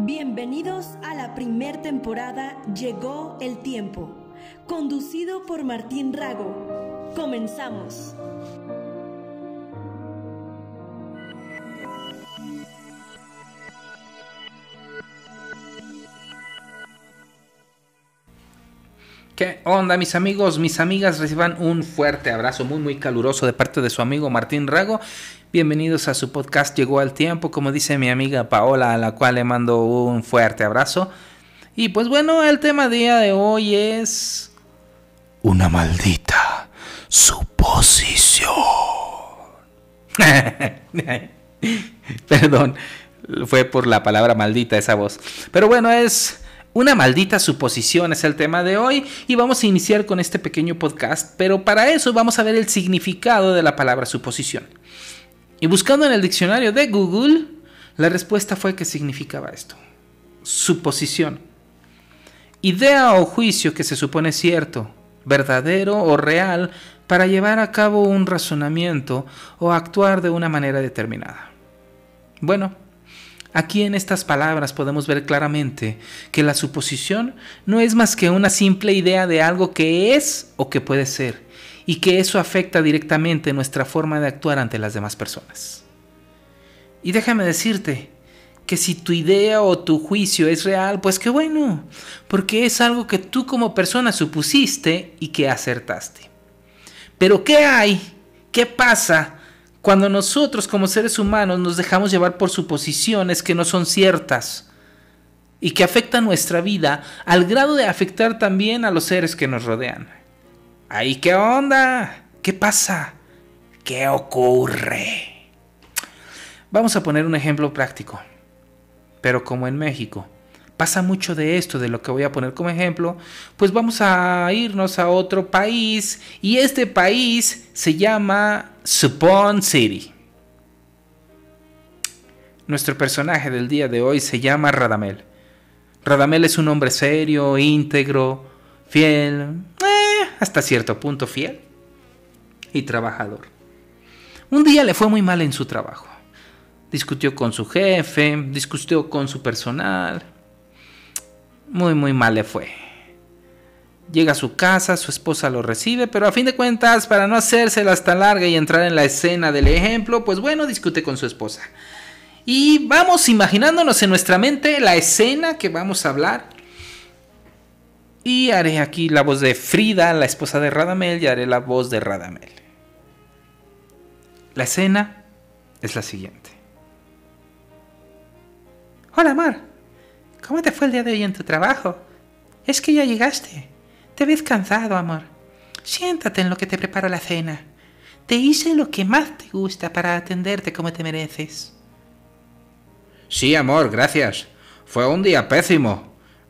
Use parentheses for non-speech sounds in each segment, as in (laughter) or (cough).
Bienvenidos a la primer temporada Llegó el tiempo, conducido por Martín Rago. Comenzamos. ¿Qué onda mis amigos, mis amigas? Reciban un fuerte abrazo muy muy caluroso de parte de su amigo Martín Rago. Bienvenidos a su podcast Llegó al tiempo, como dice mi amiga Paola, a la cual le mando un fuerte abrazo. Y pues bueno, el tema día de hoy es una maldita suposición. (laughs) Perdón, fue por la palabra maldita esa voz. Pero bueno, es una maldita suposición es el tema de hoy y vamos a iniciar con este pequeño podcast, pero para eso vamos a ver el significado de la palabra suposición. Y buscando en el diccionario de Google, la respuesta fue que significaba esto. Suposición. Idea o juicio que se supone cierto, verdadero o real para llevar a cabo un razonamiento o actuar de una manera determinada. Bueno, Aquí en estas palabras podemos ver claramente que la suposición no es más que una simple idea de algo que es o que puede ser, y que eso afecta directamente nuestra forma de actuar ante las demás personas. Y déjame decirte que si tu idea o tu juicio es real, pues qué bueno, porque es algo que tú como persona supusiste y que acertaste. Pero ¿qué hay? ¿Qué pasa cuando nosotros como seres humanos nos dejamos llevar por suposiciones que no son ciertas y que afectan nuestra vida al grado de afectar también a los seres que nos rodean. ¿Ahí qué onda? ¿Qué pasa? ¿Qué ocurre? Vamos a poner un ejemplo práctico, pero como en México pasa mucho de esto, de lo que voy a poner como ejemplo, pues vamos a irnos a otro país y este país se llama Supon City. Nuestro personaje del día de hoy se llama Radamel. Radamel es un hombre serio, íntegro, fiel, eh, hasta cierto punto fiel y trabajador. Un día le fue muy mal en su trabajo. Discutió con su jefe, discutió con su personal, muy, muy mal le fue. Llega a su casa, su esposa lo recibe, pero a fin de cuentas, para no hacérsela hasta larga y entrar en la escena del ejemplo, pues bueno, discute con su esposa. Y vamos imaginándonos en nuestra mente la escena que vamos a hablar. Y haré aquí la voz de Frida, la esposa de Radamel, y haré la voz de Radamel. La escena es la siguiente. Hola, Mar. ¿Cómo te fue el día de hoy en tu trabajo? Es que ya llegaste. Te ves cansado, amor. Siéntate en lo que te preparo la cena. Te hice lo que más te gusta para atenderte como te mereces. Sí, amor, gracias. Fue un día pésimo.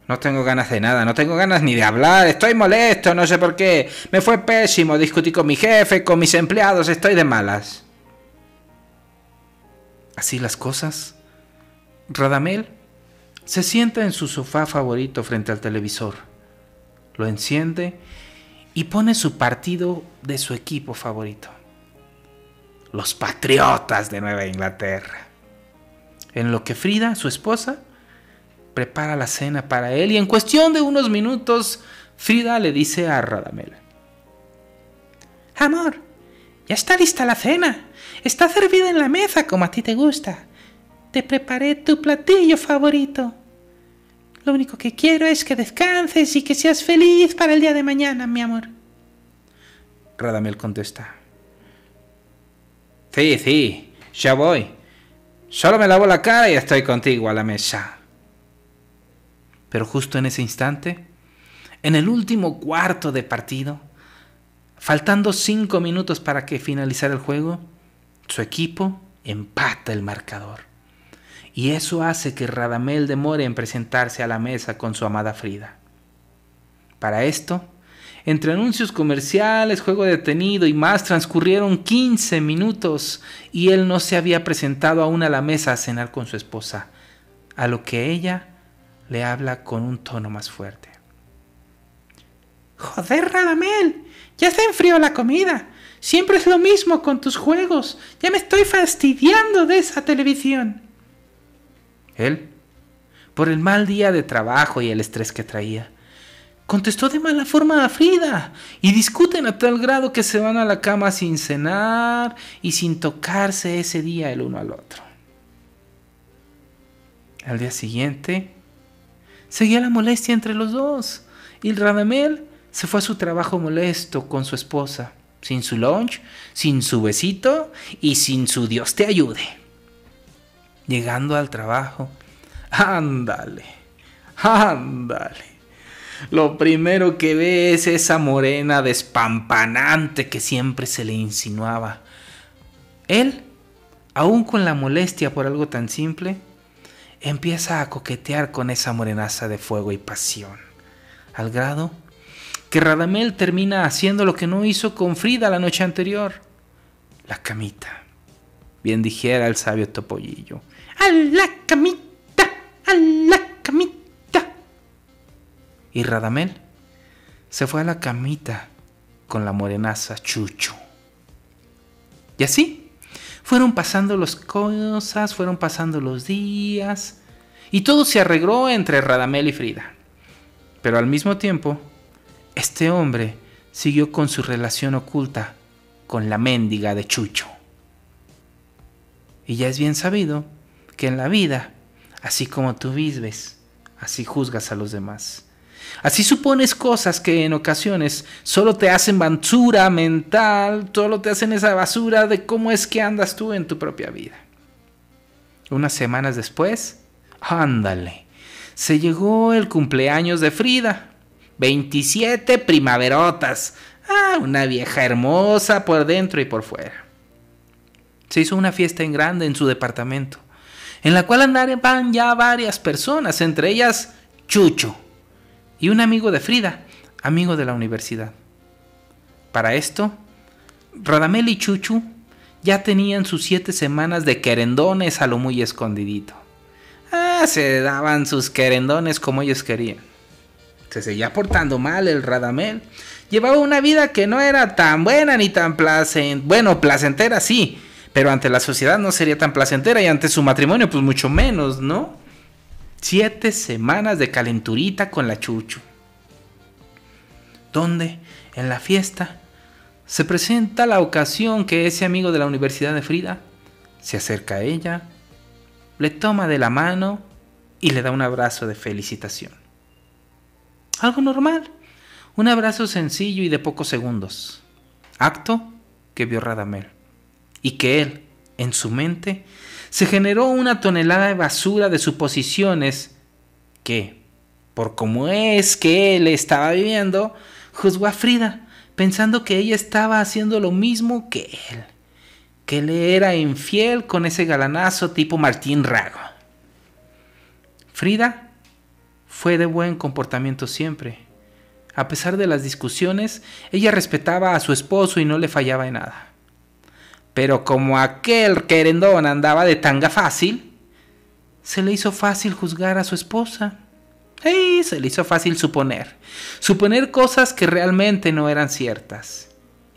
No tengo ganas de nada, no tengo ganas ni de hablar, estoy molesto, no sé por qué. Me fue pésimo, discutí con mi jefe, con mis empleados, estoy de malas. Así las cosas. Radamel se sienta en su sofá favorito frente al televisor, lo enciende y pone su partido de su equipo favorito, los Patriotas de Nueva Inglaterra. En lo que Frida, su esposa, prepara la cena para él y en cuestión de unos minutos Frida le dice a Radamel, Amor, ya está lista la cena. Está servida en la mesa como a ti te gusta. Te preparé tu platillo favorito. Lo único que quiero es que descanses y que seas feliz para el día de mañana, mi amor. Radamel contesta. Sí, sí, ya voy. Solo me lavo la cara y estoy contigo a la mesa. Pero justo en ese instante, en el último cuarto de partido, faltando cinco minutos para que finalizara el juego, su equipo empata el marcador y eso hace que Radamel demore en presentarse a la mesa con su amada Frida. Para esto, entre anuncios comerciales, juego detenido y más transcurrieron 15 minutos y él no se había presentado aún a la mesa a cenar con su esposa, a lo que ella le habla con un tono más fuerte. Joder, Radamel, ya se enfrió la comida. Siempre es lo mismo con tus juegos. Ya me estoy fastidiando de esa televisión. Él, por el mal día de trabajo y el estrés que traía. Contestó de mala forma a Frida y discuten a tal grado que se van a la cama sin cenar y sin tocarse ese día el uno al otro. Al día siguiente, seguía la molestia entre los dos y el Radamel se fue a su trabajo molesto con su esposa, sin su lunch, sin su besito y sin su Dios te ayude. Llegando al trabajo, ándale, ándale. Lo primero que ve es esa morena despampanante que siempre se le insinuaba. Él, aún con la molestia por algo tan simple, empieza a coquetear con esa morenaza de fuego y pasión, al grado que Radamel termina haciendo lo que no hizo con Frida la noche anterior, la camita. Bien dijera el sabio Topollillo. ¡A la camita! ¡A la camita! Y Radamel se fue a la camita con la morenaza Chucho. Y así fueron pasando las cosas, fueron pasando los días, y todo se arregló entre Radamel y Frida. Pero al mismo tiempo, este hombre siguió con su relación oculta con la mendiga de Chucho. Y ya es bien sabido que en la vida, así como tú vives, así juzgas a los demás. Así supones cosas que en ocasiones solo te hacen basura mental, solo te hacen esa basura de cómo es que andas tú en tu propia vida. Unas semanas después, ándale, se llegó el cumpleaños de Frida. 27 primaverotas. Ah, una vieja hermosa por dentro y por fuera. Se hizo una fiesta en grande en su departamento, en la cual andaban ya varias personas, entre ellas Chucho y un amigo de Frida, amigo de la universidad. Para esto, Radamel y Chuchu ya tenían sus siete semanas de querendones a lo muy escondidito. Ah, se daban sus querendones como ellos querían. Se seguía portando mal el Radamel. Llevaba una vida que no era tan buena ni tan placentera. Bueno, placentera sí, pero ante la sociedad no sería tan placentera y ante su matrimonio pues mucho menos, ¿no? Siete semanas de calenturita con la Chuchu. Donde, en la fiesta, se presenta la ocasión que ese amigo de la Universidad de Frida se acerca a ella, le toma de la mano y le da un abrazo de felicitación. Algo normal, un abrazo sencillo y de pocos segundos. Acto que vio Radamel y que él, en su mente, se generó una tonelada de basura de suposiciones que, por cómo es que él estaba viviendo, juzgó a Frida, pensando que ella estaba haciendo lo mismo que él, que le era infiel con ese galanazo tipo Martín Rago. Frida fue de buen comportamiento siempre. A pesar de las discusiones, ella respetaba a su esposo y no le fallaba en nada. Pero como aquel querendón andaba de tanga fácil, se le hizo fácil juzgar a su esposa. Y se le hizo fácil suponer. Suponer cosas que realmente no eran ciertas.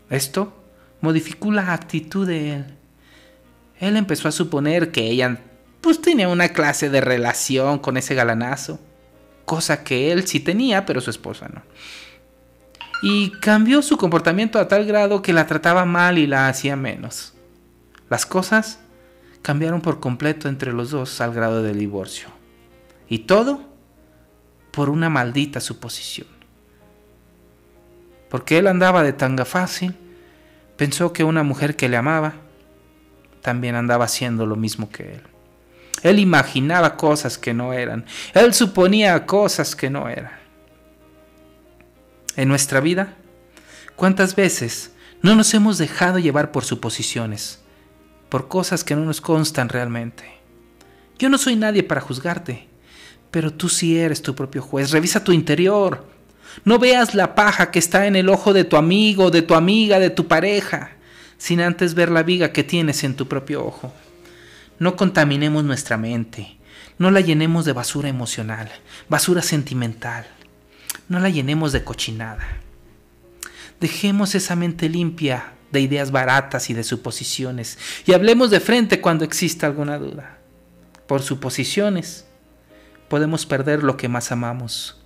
Esto modificó la actitud de él. Él empezó a suponer que ella pues tenía una clase de relación con ese galanazo. Cosa que él sí tenía, pero su esposa no. Y cambió su comportamiento a tal grado que la trataba mal y la hacía menos. Las cosas cambiaron por completo entre los dos al grado del divorcio. Y todo por una maldita suposición. Porque él andaba de tanga fácil, pensó que una mujer que le amaba también andaba haciendo lo mismo que él. Él imaginaba cosas que no eran. Él suponía cosas que no eran. En nuestra vida, ¿cuántas veces no nos hemos dejado llevar por suposiciones? por cosas que no nos constan realmente. Yo no soy nadie para juzgarte, pero tú sí eres tu propio juez. Revisa tu interior. No veas la paja que está en el ojo de tu amigo, de tu amiga, de tu pareja, sin antes ver la viga que tienes en tu propio ojo. No contaminemos nuestra mente. No la llenemos de basura emocional, basura sentimental. No la llenemos de cochinada. Dejemos esa mente limpia de ideas baratas y de suposiciones, y hablemos de frente cuando exista alguna duda. Por suposiciones, podemos perder lo que más amamos.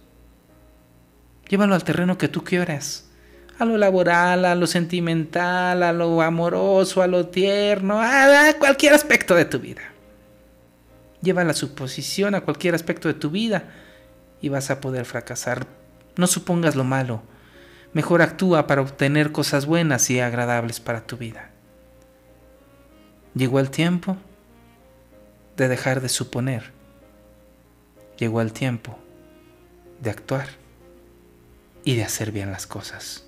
Llévalo al terreno que tú quieras, a lo laboral, a lo sentimental, a lo amoroso, a lo tierno, a cualquier aspecto de tu vida. Lleva la suposición a cualquier aspecto de tu vida y vas a poder fracasar. No supongas lo malo. Mejor actúa para obtener cosas buenas y agradables para tu vida. Llegó el tiempo de dejar de suponer. Llegó el tiempo de actuar y de hacer bien las cosas.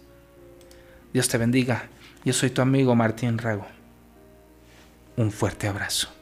Dios te bendiga. Yo soy tu amigo Martín Rago. Un fuerte abrazo.